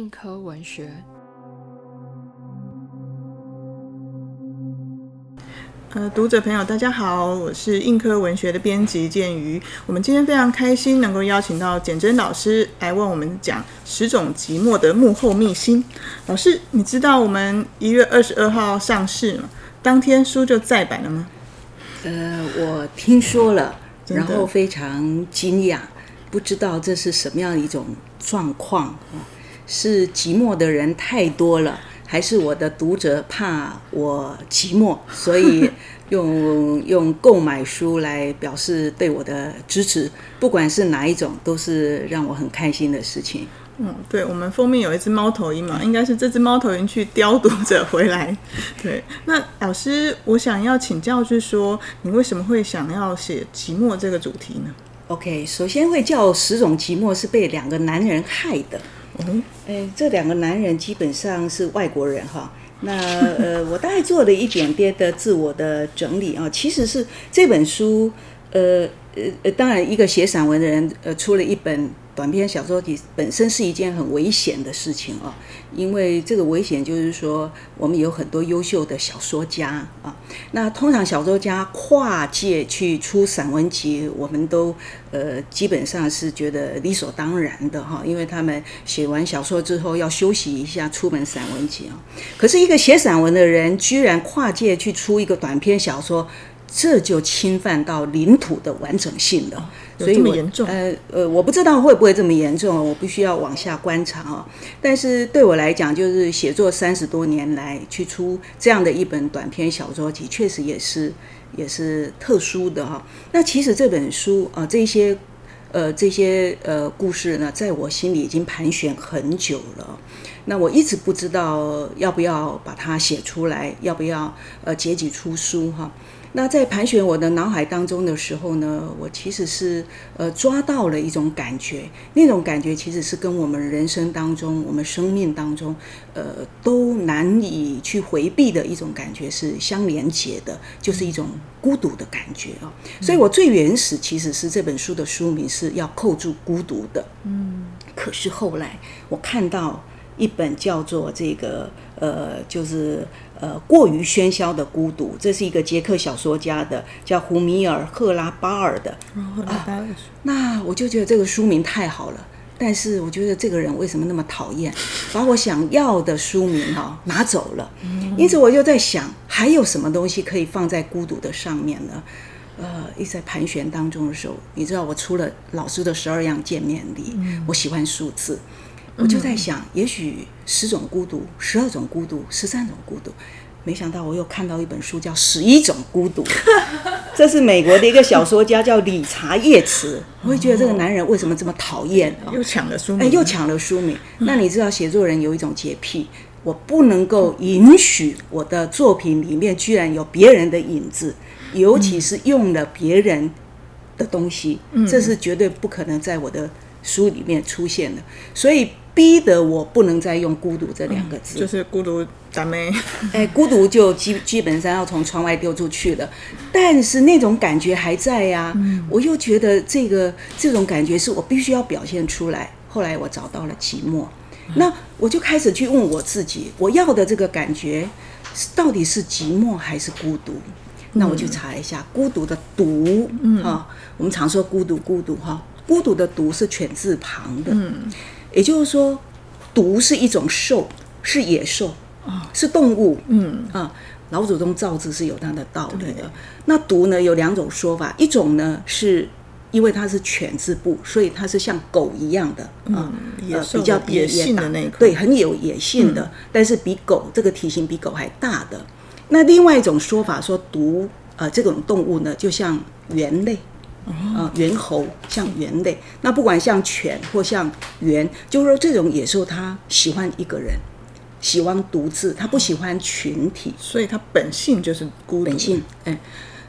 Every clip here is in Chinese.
硬科文学。呃，读者朋友，大家好，我是硬科文学的编辑建瑜。我们今天非常开心能够邀请到简真老师来为我们讲《十种寂寞的幕后秘辛》。老师，你知道我们一月二十二号上市吗？当天书就再版了吗？呃，我听说了，然后非常惊讶，不知道这是什么样一种状况啊？是寂寞的人太多了，还是我的读者怕我寂寞，所以用用购买书来表示对我的支持？不管是哪一种，都是让我很开心的事情。嗯，对，我们封面有一只猫头鹰嘛，应该是这只猫头鹰去叼读者回来。对，那老师，我想要请教，就是说，你为什么会想要写寂寞这个主题呢？OK，首先会叫十种寂寞是被两个男人害的。哦，哎，这两个男人基本上是外国人哈。那呃，我大概做了一点点的自我的整理啊，其实是这本书，呃呃呃，当然一个写散文的人，呃，出了一本短篇小说集，本身是一件很危险的事情啊，因为这个危险就是说，我们有很多优秀的小说家啊，那通常小说家跨界去出散文集，我们都呃基本上是觉得理所当然的哈，因为他们写完小说之后要休息一下，出本散文集啊。可是一个写散文的人，居然跨界去出一个短篇小说，这就侵犯到领土的完整性了。有所以我这么严重呃呃，我不知道会不会这么严重，我必须要往下观察啊。但是对我来讲，就是写作三十多年来去出这样的一本短篇小说集，确实也是也是特殊的哈。那其实这本书啊、这些呃这些呃故事呢，在我心里已经盘旋很久了。那我一直不知道要不要把它写出来，要不要呃结集出书哈。那在盘旋我的脑海当中的时候呢，我其实是呃抓到了一种感觉，那种感觉其实是跟我们人生当中、我们生命当中，呃都难以去回避的一种感觉是相连接的，就是一种孤独的感觉啊。所以我最原始其实是这本书的书名是要扣住孤独的，嗯，可是后来我看到一本叫做这个呃，就是呃过于喧嚣的孤独，这是一个捷克小说家的，叫胡米尔·赫拉巴尔的。那我就觉得这个书名太好了，但是我觉得这个人为什么那么讨厌，把我想要的书名哈、拿走了。因此我就在想，还有什么东西可以放在孤独的上面呢？呃，一直在盘旋当中的时候，你知道我出了老师的十二样见面礼，我喜欢数字，我就在想，也许十种孤独、十二种孤独、十三种孤独。没想到我又看到一本书叫《十一种孤独》，这是美国的一个小说家叫理查叶茨。我会觉得这个男人为什么这么讨厌啊？又抢了书哎，名，又抢了书名。那你知道写作人有一种洁癖，我不能够允许我的作品里面居然有别人的影子，尤其是用了别人的东西，这是绝对不可能在我的书里面出现的。所以逼得我不能再用“孤独”这两个字。就是孤独达妹，哎，孤独就基基本上要从窗外丢出去了，但是那种感觉还在呀、我又觉得这个这种感觉是我必须要表现出来。后来我找到了寂寞，那我就开始去问我自己，我要的这个感觉是到底是寂寞还是孤独？那我去查一下孤独的“独”哈、我们常说孤独孤独哈，孤独的“独”是犬字旁的，也就是说，毒是一种兽，是野兽，是动物，嗯啊，老祖宗造字是有它的道理的。那毒呢有两种说法，一种呢是因为它是犬字部，所以它是像狗一样的啊，比较野野性的那个对，很有野性的，但是比狗这个体型比狗还大的。那另外一种说法说毒呃这种动物呢，就像猿类。啊，猿猴像猿类，那不管像犬或像猿，就是说这种野兽它喜欢一个人，喜欢独自，它不喜欢群体。所以它本性就是孤独，本性，哎，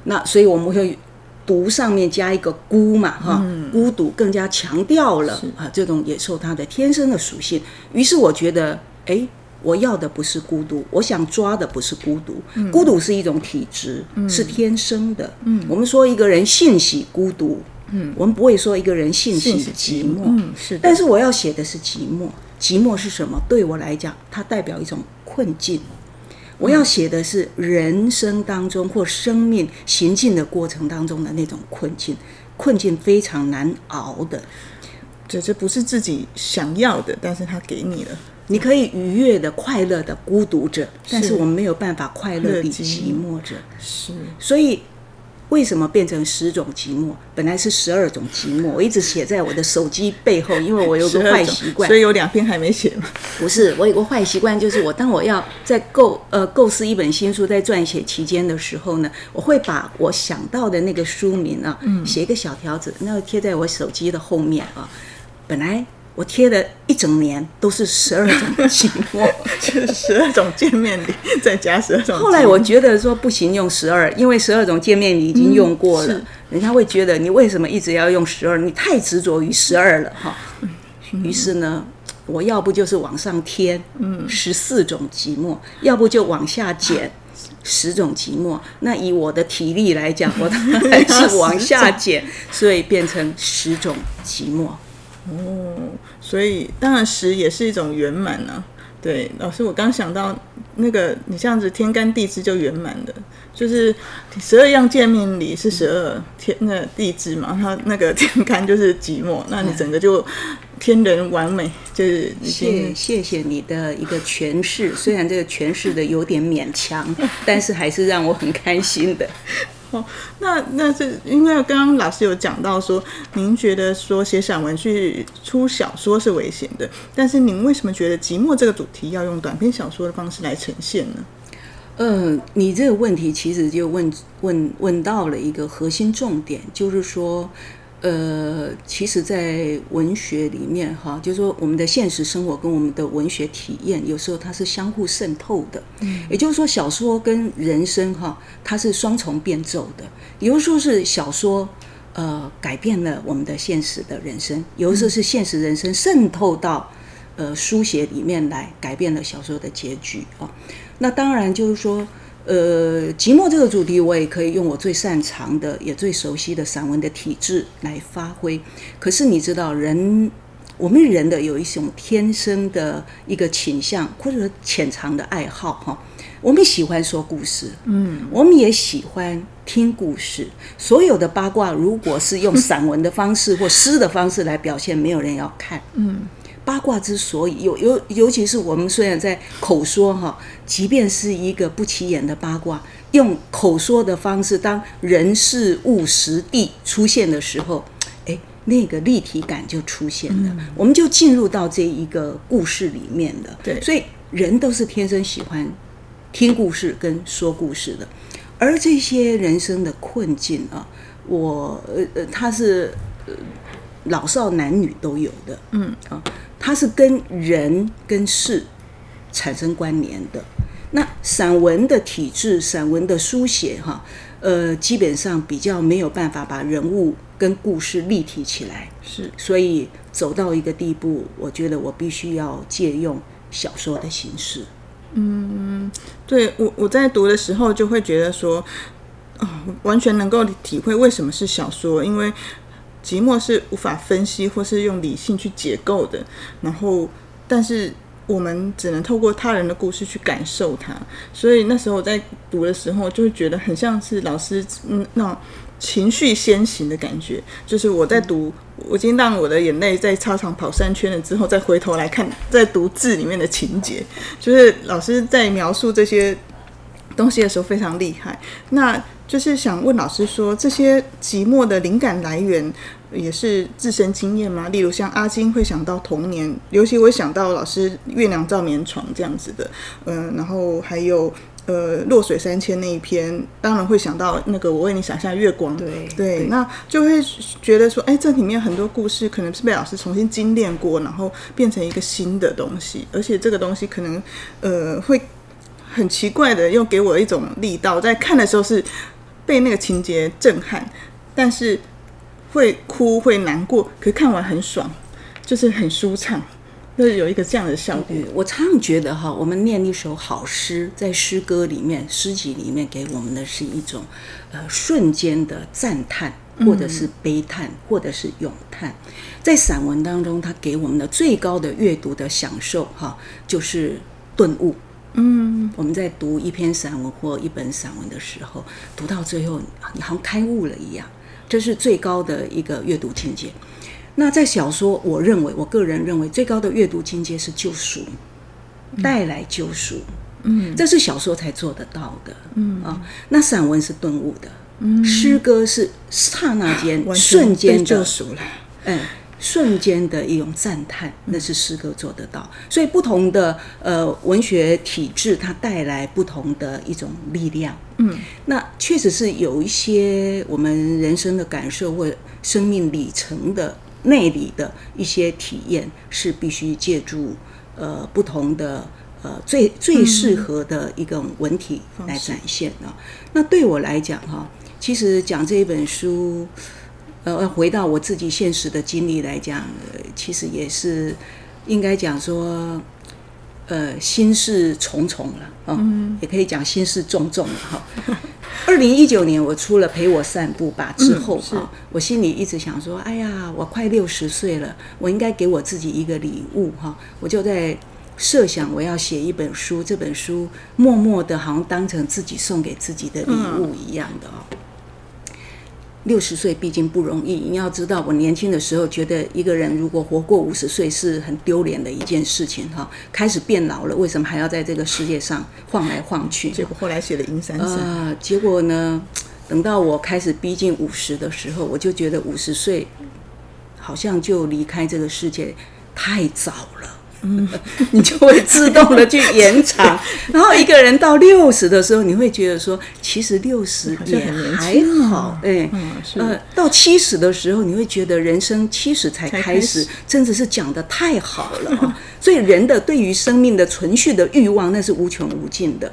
那所以我们会独上面加一个孤嘛，哈，孤独更加强调了啊这种野兽它的天生的属性。于是我觉得，哎，我要的不是孤独，我想抓的不是孤独，孤独是一种体质，是天生的。嗯，我们说一个人性喜孤独，嗯，我们不会说一个人性喜寂寞，嗯是的但是我要写的是寂寞。寂寞是什么？对我来讲，它代表一种困境。我要写的是人生当中或生命行进的过程当中的那种困境，困境非常难熬的。这这不是自己想要的，但是他给你了。你可以愉悦的、快乐的孤独着，但是我们没有办法快乐地寂寞着。是，所以。为什么变成十种寂寞？本来是十二种寂寞，我一直写在我的手机背后，因为我有个坏习惯，所以有两篇还没写嘛。不是，我有个坏习惯，就是我当我要在构呃构思一本新书，在撰写期间的时候呢，我会把我想到的那个书名啊，写一个小条子，那贴在我手机的后面啊。本来。我贴了一整年都是十二种寂寞，就是十二种见面礼，再加十二种。后来我觉得说不行，用十二，因为十二种见面礼已经用过了，人家会觉得你为什么一直要用十二？你太执着于十二了哈。于是呢，我要不就是往上添，嗯，十四种寂寞，要不就往下减十种寂寞。那以我的体力来讲，我还是往下减，所以变成十种寂寞。哦，所以当然十也是一种圆满呢。对，老师，我刚想到那个你这样子天干地支就圆满的，就是十二样见面礼是十二天那地支嘛，它那个天干就是寂寞，那你整个就天人完美，就是谢谢谢你的一个诠释，虽然这个诠释的有点勉强，但是还是让我很开心的。哦，那那是因为刚刚老师有讲到说，您觉得说写散文去出小说是危险的，但是您为什么觉得寂寞这个主题要用短篇小说的方式来呈现呢？嗯，你这个问题其实就问问问到了一个核心重点，就是说。呃，其实，在文学里面，哈，就是说，我们的现实生活跟我们的文学体验，有时候它是相互渗透的。嗯，也就是说，小说跟人生，哈，它是双重变奏的。有的时候是小说，呃，改变了我们的现实的人生；有的时候是现实人生渗透到呃书写里面来，改变了小说的结局啊。那当然就是说。呃，寂寞这个主题，我也可以用我最擅长的、也最熟悉的散文的体制来发挥。可是你知道，人我们人的有一种天生的一个倾向，或者说潜藏的爱好哈。我们喜欢说故事，嗯，我们也喜欢听故事。所有的八卦，如果是用散文的方式或诗的方式来表现，没有人要看，嗯。八卦之所以有尤尤其是我们虽然在口说哈，即便是一个不起眼的八卦，用口说的方式，当人事物实地出现的时候，哎，那个立体感就出现了，我们就进入到这一个故事里面了。对，所以人都是天生喜欢听故事跟说故事的，而这些人生的困境啊，我呃呃，他是呃老少男女都有的，嗯。啊。它是跟人跟事产生关联的。那散文的体制，散文的书写，哈，呃，基本上比较没有办法把人物跟故事立体起来。是，所以走到一个地步，我觉得我必须要借用小说的形式。嗯，对我我在读的时候就会觉得说，啊，完全能够体会为什么是小说，因为。寂寞是无法分析或是用理性去解构的，然后，但是我们只能透过他人的故事去感受它。所以那时候我在读的时候，就会觉得很像是老师嗯那种情绪先行的感觉。就是我在读，我已经让我的眼泪在操场跑三圈了之后，再回头来看，在读字里面的情节，就是老师在描述这些东西的时候非常厉害。那就是想问老师说，这些寂寞的灵感来源也是自身经验吗？例如像阿金会想到童年，尤其我想到老师月亮照眠床这样子的，嗯，然后还有呃落水三千那一篇，当然会想到那个我为你洒下月光，对对，那就会觉得说，哎，这里面很多故事可能是被老师重新精炼过，然后变成一个新的东西，而且这个东西可能呃会很奇怪的又给我一种力道，在看的时候是。被那个情节震撼，但是会哭会难过，可是看完很爽，就是很舒畅，就是有一个这样的效果。我常常觉得哈，我们念一首好诗，在诗歌里面、诗集里面给我们的是一种呃瞬间的赞叹，或者是悲叹，或者是咏叹。在散文当中，它给我们的最高的阅读的享受，哈，就是顿悟。嗯，我们在读一篇散文或一本散文的时候，读到最后，你好像开悟了一样，这是最高的一个阅读境界。那在小说，我认为，我个人认为，最高的阅读境界是救赎，带来救赎。嗯，这是小说才做得到的。嗯啊，那散文是顿悟的，嗯，诗歌是刹那间、瞬间的救赎了。嗯。瞬间的一种赞叹，那是诗歌做得到。所以不同的呃文学体制，它带来不同的一种力量。嗯，那确实是有一些我们人生的感受或生命里程的内里的一些体验，是必须借助呃不同的呃最最适合的一个文体来展现啊。那对我来讲哈，其实讲这一本书。呃，回到我自己现实的经历来讲，呃其实也是应该讲说，呃，心事重重了啊，也可以讲心事重重了哈。二零一九年我出了《陪我散步吧》之后哈，我心里一直想说，哎呀，我快六十岁了，我应该给我自己一个礼物哈。我就在设想我要写一本书，这本书默默的，好像当成自己送给自己的礼物一样的哦。六十岁毕竟不容易，你要知道，我年轻的时候觉得一个人如果活过五十岁是很丢脸的一件事情哈。开始变老了，为什么还要在这个世界上晃来晃去？结果后来写了《银山寺》啊，结果呢，等到我开始逼近五十的时候，我就觉得五十岁好像就离开这个世界太早了。嗯，你就会自动的去延长，然后一个人到六十的时候，你会觉得说，其实六十也还好，哎，呃，到七十的时候，你会觉得人生七十才开始，真的是讲的太好了啊！所以人的对于生命的存续的欲望，那是无穷无尽的。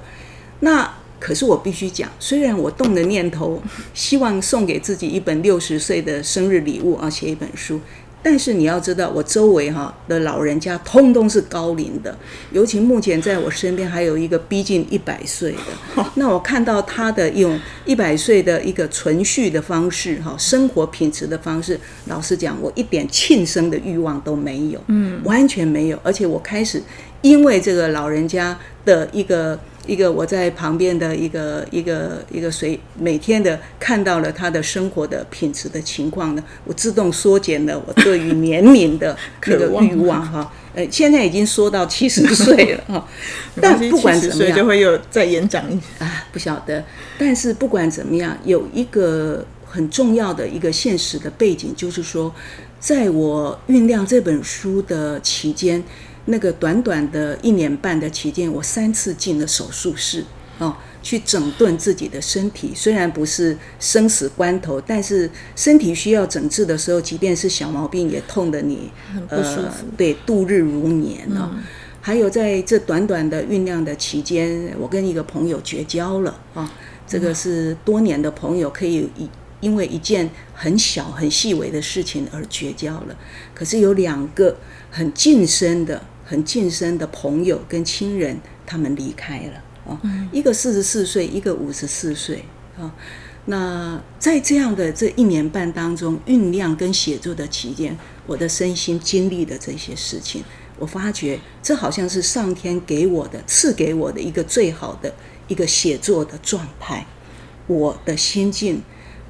那可是我必须讲，虽然我动了念头，希望送给自己一本六十岁的生日礼物啊，写一本书。但是你要知道，我周围哈的老人家通通是高龄的，尤其目前在我身边还有一个逼近一百岁的。那我看到他的用一百岁的一个存续的方式，哈，生活品质的方式，老实讲，我一点庆生的欲望都没有，嗯，完全没有。而且我开始因为这个老人家的一个。一个我在旁边的一个一个一个随每天的看到了他的生活的品质的情况呢，我自动缩减了我对于年龄的 那个欲望哈。呃，现在已经缩到七十 岁了哈。但不管怎么样，就会有再延长一啊，不晓得。但是不管怎么样，有一个很重要的一个现实的背景，就是说，在我酝酿这本书的期间。那个短短的一年半的期间，我三次进了手术室，哦，去整顿自己的身体。虽然不是生死关头，但是身体需要整治的时候，即便是小毛病也痛得你不舒服。对，度日如年哦。还有在这短短的酝酿的期间，我跟一个朋友绝交了啊。这个是多年的朋友，可以一因为一件很小很细微的事情而绝交了。可是有两个很近身的。很近身的朋友跟亲人，他们离开了啊，一个四十四岁，一个五十四岁啊。那在这样的这一年半当中，酝酿跟写作的期间，我的身心经历的这些事情，我发觉这好像是上天给我的、赐给我的一个最好的一个写作的状态。我的心境、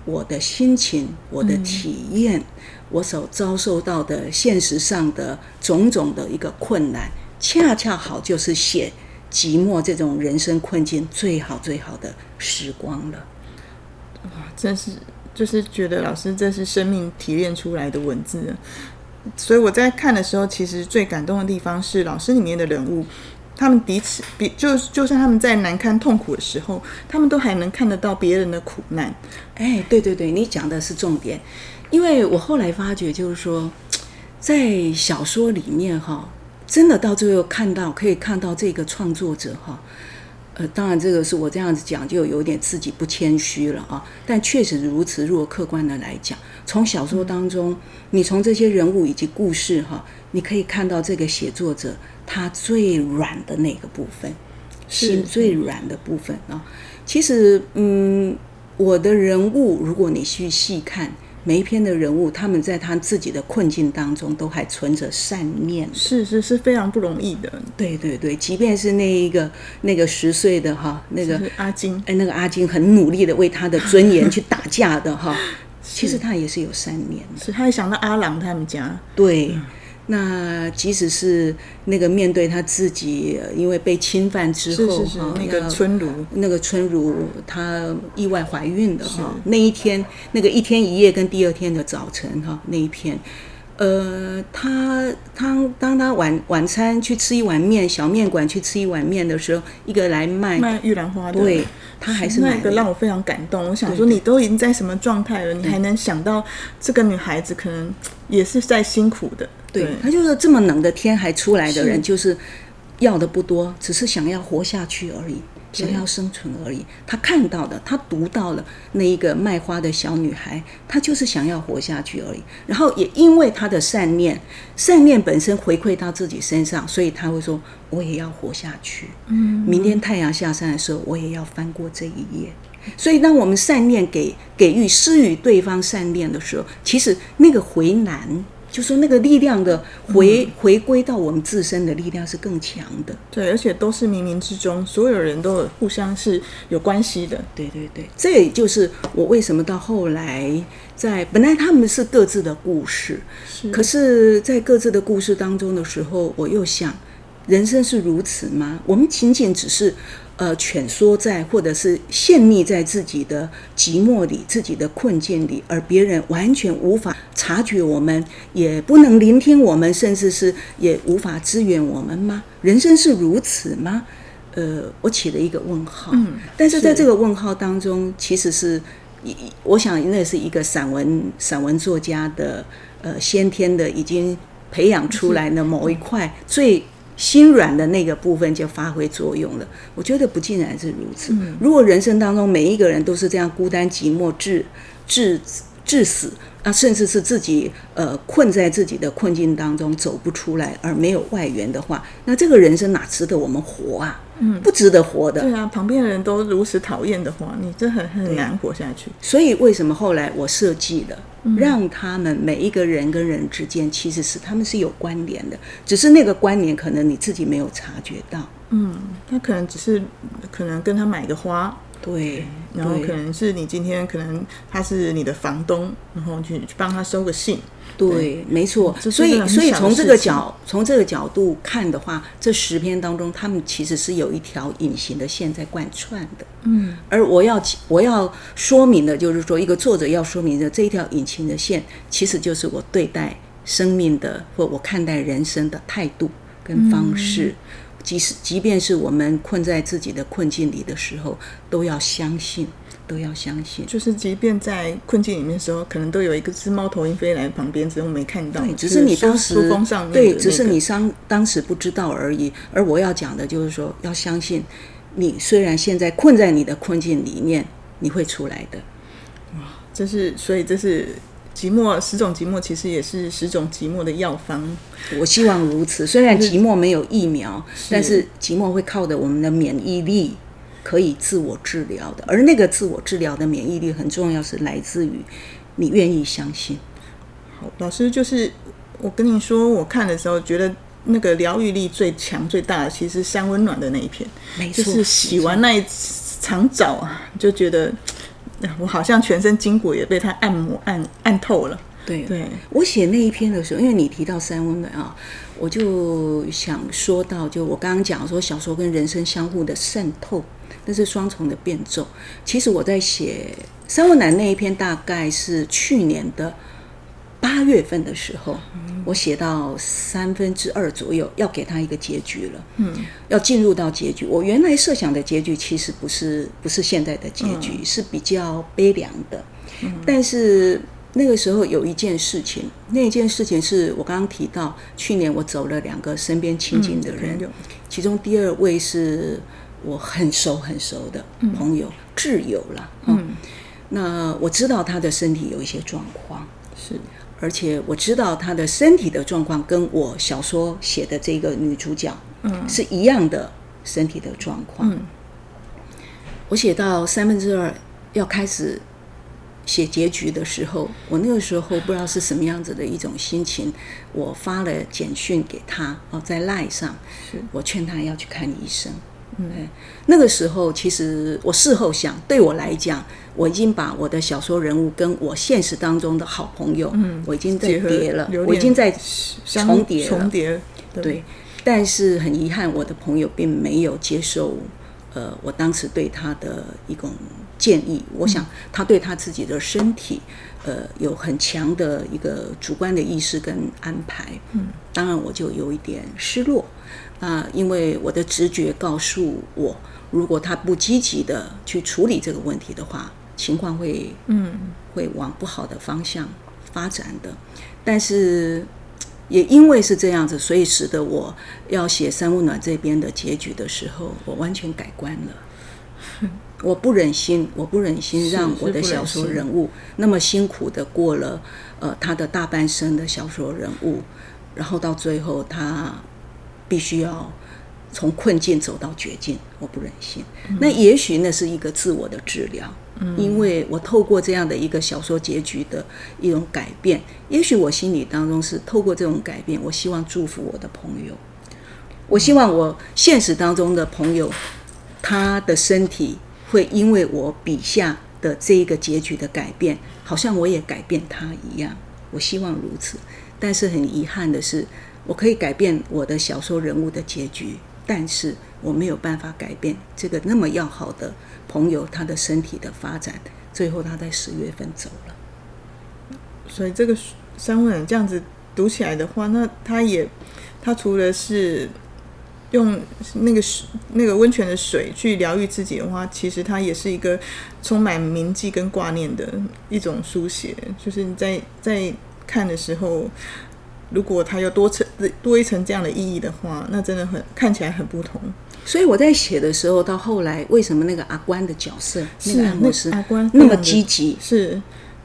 我的心情、我的体验。我所遭受到的现实上的种种的一个困难，恰恰好就是写寂寞这种人生困境最好最好的时光了。哇，真是就是觉得老师这是生命提炼出来的文字，所以我在看的时候，其实最感动的地方是老师里面的人物，他们彼此比就就算他们在难堪痛苦的时候，他们都还能看得到别人的苦难。哎，对对对，你讲的是重点。因为我后来发觉，就是说，在小说里面哈，真的到最后看到可以看到这个创作者哈，呃，当然这个是我这样子讲就有点自己不谦虚了啊，但确实如此。如果客观的来讲，从小说当中，你从这些人物以及故事哈，你可以看到这个写作者他最软的那个部分，心最软的部分啊。其实，嗯。我的人物，如果你去细看每一篇的人物，他们在他自己的困境当中，都还存着善念。是是是非常不容易的。对对对，即便是那一个那个十岁的哈，那个是阿金，哎，那个阿金很努力的为他的尊严去打架的哈，其实他也是有善念的。是他也想到阿郎他们家，对，那即使是那个面对他自己，呃因为被侵犯之后，是是哈那个春如，那个春如她意外怀孕的哈，那一天那个一天一夜跟第二天的早晨哈那一篇，呃，他他当他晚晚餐去吃一碗面，小面馆去吃一碗面的时候，一个来卖，卖玉兰花的，对他还是那个让我非常感动。我想说，你都已经在什么状态了，你还能想到这个女孩子可能也是在辛苦的。对，他就是这么冷的天还出来的人，是。就是要的不多，只是想要活下去而已，想要生存而已。他看到的，他读到了那一个卖花的小女孩，她就是想要活下去而已。然后也因为她的善念，善念本身回馈到自己身上，所以他会说：“我也要活下去。嗯，明天太阳下山的时候，我也要翻过这一页。”所以，当我们善念给给予施予对方善念的时候，其实那个回南，就说那个力量的回、回归到我们自身的力量是更强的。对，而且都是冥冥之中，所有人都互相是有关系的。对对对，这也就是我为什么到后来在本来他们是各自的故事，是可是，在各自的故事当中的时候，我又想，人生是如此吗？我们仅仅只是呃蜷缩在，或者是陷溺在自己的寂寞里、自己的困境里，而别人完全无法察觉我们，也不能聆听我们，甚至是也无法支援我们吗？人生是如此吗？呃，我起了一个问号。嗯但是在这个问号当中，其实是一，我想那是一个散文散文作家的呃先天的已经培养出来的某一块最心软的那个部分就发挥作用了。我觉得不尽然是如此。如果人生当中每一个人都是这样孤单寂寞至至至死啊，甚至是自己呃困在自己的困境当中走不出来，而没有外援的话，那这个人生哪值得我们活啊？嗯，不值得活的。对啊，旁边的人都如此讨厌的话，你这很很难活下去。所以为什么后来我设计了，让他们每一个人跟人之间其实是他们是有关联的，只是那个关联可能你自己没有察觉到。嗯，他可能只是可能跟他买个花，对，然后可能是你今天可能他是你的房东，然后去去帮他收个信。对，没错。所以，所以从这个角从这个角度看的话，这十篇当中，他们其实是有一条隐形的线在贯穿的。嗯，而我要我要说明的就是说，一个作者要说明的这一条隐形的线，其实就是我对待生命的或我看待人生的态度跟方式。即使即便是我们困在自己的困境里的时候，都要相信，都要相信。就是即便在困境里面的时候，可能都有一个只猫头鹰飞来旁边，只是我没看到。对，只是你当时对，只是你当当时不知道而已。而我要讲的就是说，要相信，你虽然现在困在你的困境里面，你会出来的。哇这是所以这是寂寞十种寂寞，其实也是十种寂寞的药方。我希望如此。虽然寂寞没有疫苗，但是寂寞会靠着我们的免疫力可以自我治疗的，而那个自我治疗的免疫力很重要，是来自于你愿意相信。好，老师就是我跟你说，我看的时候觉得那个疗愈力最强最大的，其实三温暖的那一片，没错，就是洗完那一场澡啊，就觉得呃 我好像全身筋骨也被他按摩按按透了。对对，我写那一篇的时候，因为你提到三温暖啊，我就想说到，就我刚刚讲说小说跟人生相互的渗透，那是双重的变奏。其实我在写三温暖那一篇，大概是去年的八月份的时候，我写到三分之二左右，要给他一个结局了。嗯，要进入到结局。我原来设想的结局其实不是不是现在的结局，是比较悲凉的。但是那个时候有一件事情，那件事情是我刚刚提到，去年我走了两个身边亲近的人，其中第二位是我很熟很熟的朋友，挚友了。嗯，那我知道他的身体有一些状况，是而且我知道她的身体的状况跟我小说写的这个女主角，嗯是一样的身体的状况。嗯我写到三分之二要开始写结局的时候，我那个时候不知道是什么样子的一种心情，我发了简讯给她哦，在赖上，我劝她要去看医生。嗯，那个时候其实我事后想，对我来讲，我已经把我的小说人物跟我现实当中的好朋友，嗯，我已经在叠了，我已经在重叠了，重叠。对，但是很遗憾，我的朋友并没有接受，呃，我当时对他的一种建议。我想他对他自己的身体，呃，有很强的一个主观的意识跟安排。嗯，当然我就有一点失落。啊，因为我的直觉告诉我，如果他不积极的去处理这个问题的话，情况会嗯会往不好的方向发展的。但是也因为是这样子，所以使得我要写三温暖这边的结局的时候，我完全改观了。我不忍心，我不忍心让我的小说人物那么辛苦的过了呃他的大半生的小说人物，然后到最后他。必须要从困境走到绝境，我不忍心。那也许那是一个自我的治疗，嗯因为我透过这样的一个小说结局的一种改变，也许我心里当中是透过这种改变，我希望祝福我的朋友，我希望我现实当中的朋友，他的身体会因为我笔下的这一个结局的改变，好像我也改变他一样。我希望如此，但是很遗憾的是。我可以改变我的小说人物的结局，但是我没有办法改变这个那么要好的朋友他的身体的发展。最后他在十月份走了。所以这个三温暖这样子读起来的话，那他也他除了是用那个那个温泉的水去疗愈自己的话，其实他也是一个充满铭记跟挂念的一种书写。就是你在在看的时候。如果它有多层多一层这样的意义的话，那真的很看起来很不同。所以我在写的时候，到后来为什么那个阿关的角色，那个那阿关那么积极？是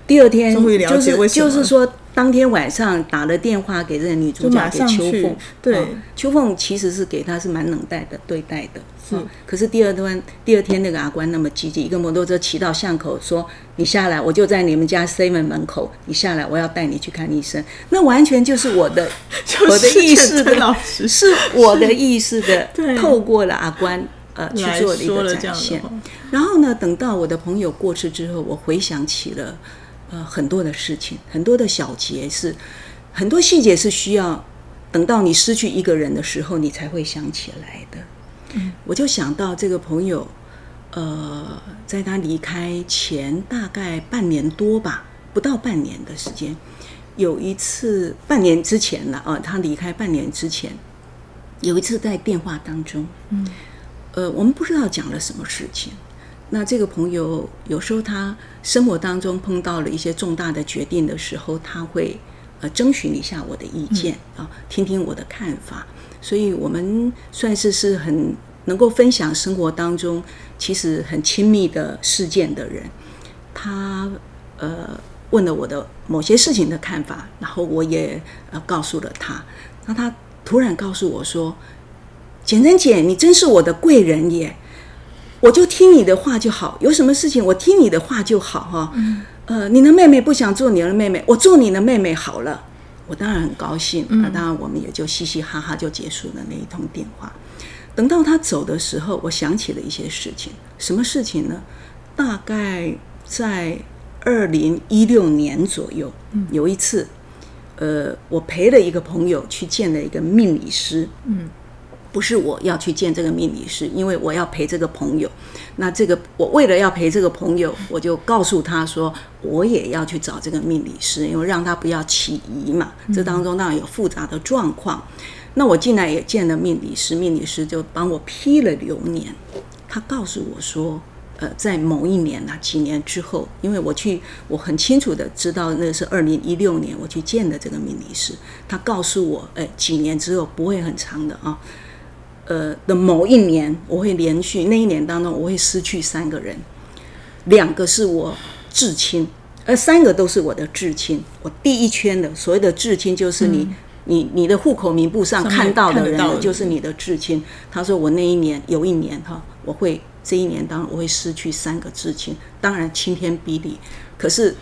第二天就是就是说。当天晚上打了电话给这个女主角给秋凤，对，秋凤其实是给她是蛮冷淡的对待的，是。可是第二天第二天那个阿关那么积极，一个摩托车骑到巷口说：“你下来，我就在你们家 seven 门口，你下来，我要带你去看医生。”那完全就是我的 我的意识的，是我的意识的，透过了阿关呃去做的一个展现。然后呢，等到我的朋友过世之后，我回想起了。呃，很多的事情，很多的小节是，很多细节是需要等到你失去一个人的时候，你才会想起来的。嗯，我就想到这个朋友，呃，在他离开前大概半年多吧，不到半年的时间，有一次半年之前了啊，他离开半年之前，有一次在电话当中，嗯，呃，我们不知道讲了什么事情。那这个朋友有时候他生活当中碰到了一些重大的决定的时候，他会呃征询一下我的意见啊，听听我的看法。所以我们算是是很能够分享生活当中其实很亲密的事件的人。他呃问了我的某些事情的看法，然后我也呃告诉了他。那他突然告诉我说：“简真姐，你真是我的贵人耶。”我就听你的话就好，有什么事情我听你的话就好哈。呃，你的妹妹不想做你的妹妹，我做你的妹妹好了。我当然很高兴，那当然我们也就嘻嘻哈哈就结束了那一通电话。等到他走的时候，我想起了一些事情，什么事情呢？大概在二零一六年左右，有一次，呃，我陪了一个朋友去见了一个命理师。嗯。不是我要去见这个命理师，因为我要陪这个朋友。那这个我为了要陪这个朋友，我就告诉他说，我也要去找这个命理师，因为让他不要起疑嘛。这当中当然有复杂的状况。那我进来也见了命理师，命理师就帮我批了流年。他告诉我说，呃，在某一年啊，几年之后，因为我去，我很清楚的知道那是二零一六年我去见的这个命理师。他告诉我，哎，几年之后不会很长的啊。呃的某一年，我会连续那一年当中，我会失去三个人，两个是我至亲，而三个都是我的至亲。我第一圈的所谓的至亲，就是你你你的户口名簿上看到的人，就是你的至亲。他说我那一年有一年哈，我会这一年当中我会失去三个至亲，当然晴天霹雳。可是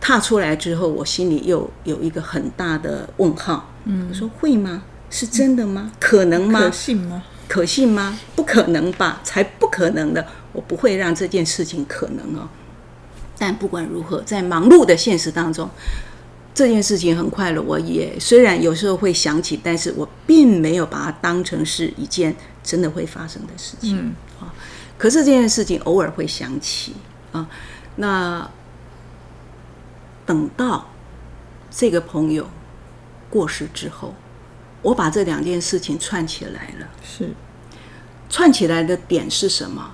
踏出来之后，我心里又有一个很大的问号。嗯，我说会吗？是真的吗？可能吗？可信吗？可信吗？不可能吧？才不可能的！我不会让这件事情可能哦。但不管如何，在忙碌的现实当中，这件事情很快乐。我也虽然有时候会想起，但是我并没有把它当成是一件真的会发生的事情啊。可是这件事情偶尔会想起啊。那等到这个朋友过世之后。我把这两件事情串起来了，是串起来的点是什么？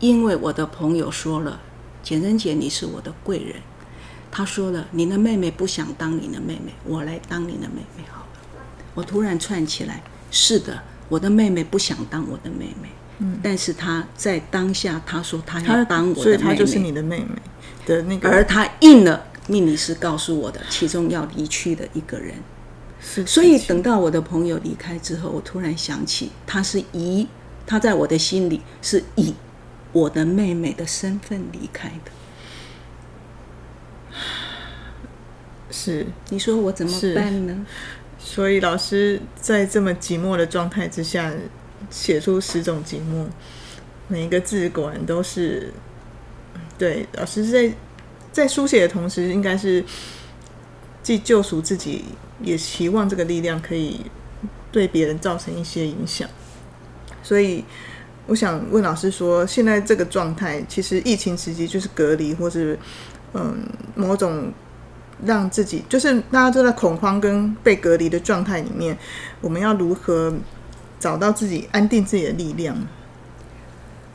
因为我的朋友说了：“简真姐，你是我的贵人。”他说了：“你的妹妹不想当你的妹妹，我来当你的妹妹好了。”我突然串起来：“是的，我的妹妹不想当我的妹妹，嗯，但是她在当下，她说她要当我的妹妹，所以她就是你的妹妹的那个，而她应了命理师告诉我的其中要离去的一个人。”所以等到我的朋友离开之后，我突然想起，他是以他在我的心里是以我的妹妹的身份离开的。是，你说我怎么办呢？所以老师在这么寂寞的状态之下，写出十种寂寞，每一个字果然都是对。老师在在书写的同时，应该是既救赎自己。也希望这个力量可以对别人造成一些影响，所以我想问老师说，现在这个状态，其实疫情时期就是隔离，或是嗯某种让自己就是大家都在恐慌跟被隔离的状态里面，我们要如何找到自己安定自己的力量？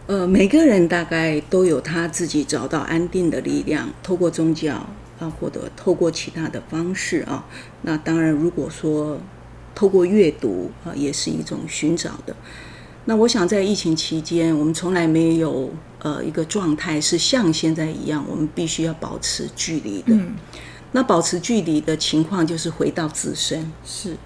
呃，每个人大概都有他自己找到安定的力量，透过宗教。啊，或者透过其他的方式啊，那当然，如果说透过阅读啊，也是一种寻找的。那我想，在疫情期间，我们从来没有呃一个状态是像现在一样，我们必须要保持距离的。嗯，那保持距离的情况，就是回到自身。是。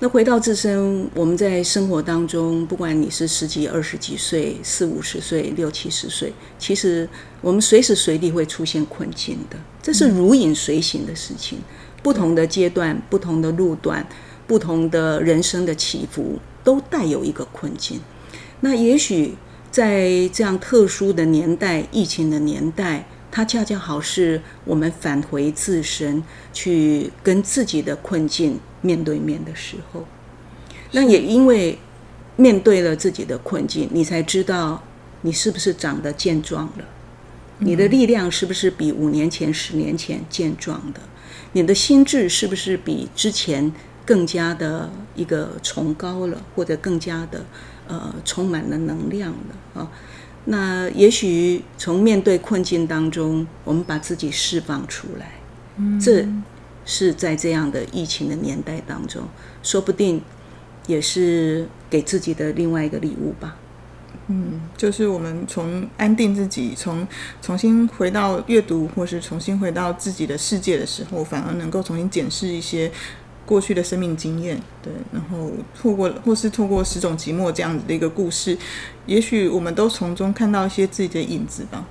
那回到自身，我们在生活当中，不管你是十几、二十几岁、四五十岁、六七十岁，其实我们随时随地会出现困境的，这是如影随形的事情。不同的阶段、不同的路段、不同的人生的起伏，都带有一个困境。那也许在这样特殊的年代、疫情的年代，它恰恰好是我们返回自身，去跟自己的困境。面对面的时候，那也因为面对了自己的困境，你才知道你是不是长得健壮了，你的力量是不是比五年前、十年前健壮的，你的心智是不是比之前更加的一个崇高了，或者更加的呃充满了能量了啊？那也许从面对困境当中，我们把自己释放出来，这。是在这样的疫情的年代当中，说不定也是给自己的另外一个礼物吧。嗯，就是我们从安定自己，从重新回到阅读，或是重新回到自己的世界的时候，反而能够重新检视一些过去的生命经验。对，然后错过或是透过十种寂寞这样子的一个故事，也许我们都从中看到一些自己的影子吧。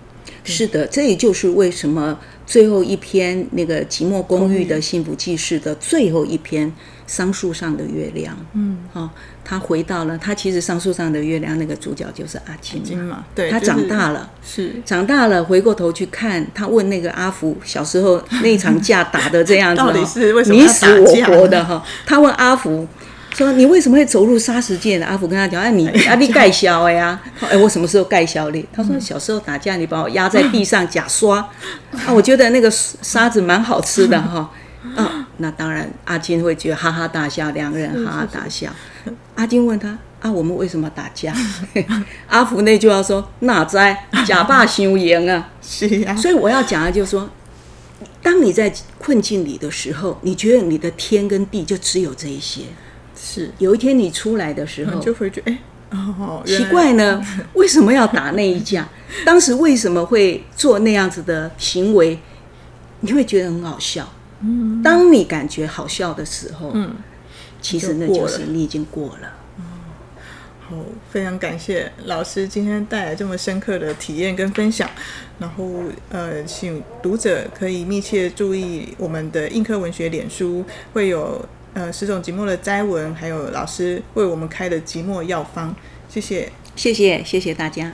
是的，这也就是为什么最后一篇那个《寂寞公寓的幸福记事》的最后一篇《桑树上的月亮》。嗯，哦，他回到了他其实《桑树上的月亮》那个主角就是阿金嘛，对，他长大了，是长大了，回过头去看，他问那个阿福小时候那场架打的这样子，到底是为什么你死我活的哈？他问阿福。说你为什么会走入砂石界呢？阿福跟他讲：“哎，你啊，你盖销呀？哎，我什么时候盖销的？”他说：“小时候打架，你把我压在地上假刷 啊，我觉得那个沙子蛮好吃的哈。”啊，那当然，阿金会觉得哈哈大笑，两个人哈哈大笑。阿金问他：“啊，我们为什么打架？”阿福那句话说：“哪在假霸修赢啊？”是啊。所以我要讲的就是说，当你在困境里的时候，你觉得你的天跟地就只有这一些。是有一天你出来的时候，就会觉得哎，哦，奇怪呢，为什么要打那一架？当时为什么会做那样子的行为？你会觉得很好笑。嗯，当你感觉好笑的时候，嗯，其实那就是你已经过了。好，非常感谢老师今天带来这么深刻的体验跟分享。然后呃，请读者可以密切注意我们的映科文学脸书，会有呃十种寂寞的摘文，还有老师为我们开的寂寞药方。谢谢，谢谢，谢谢大家。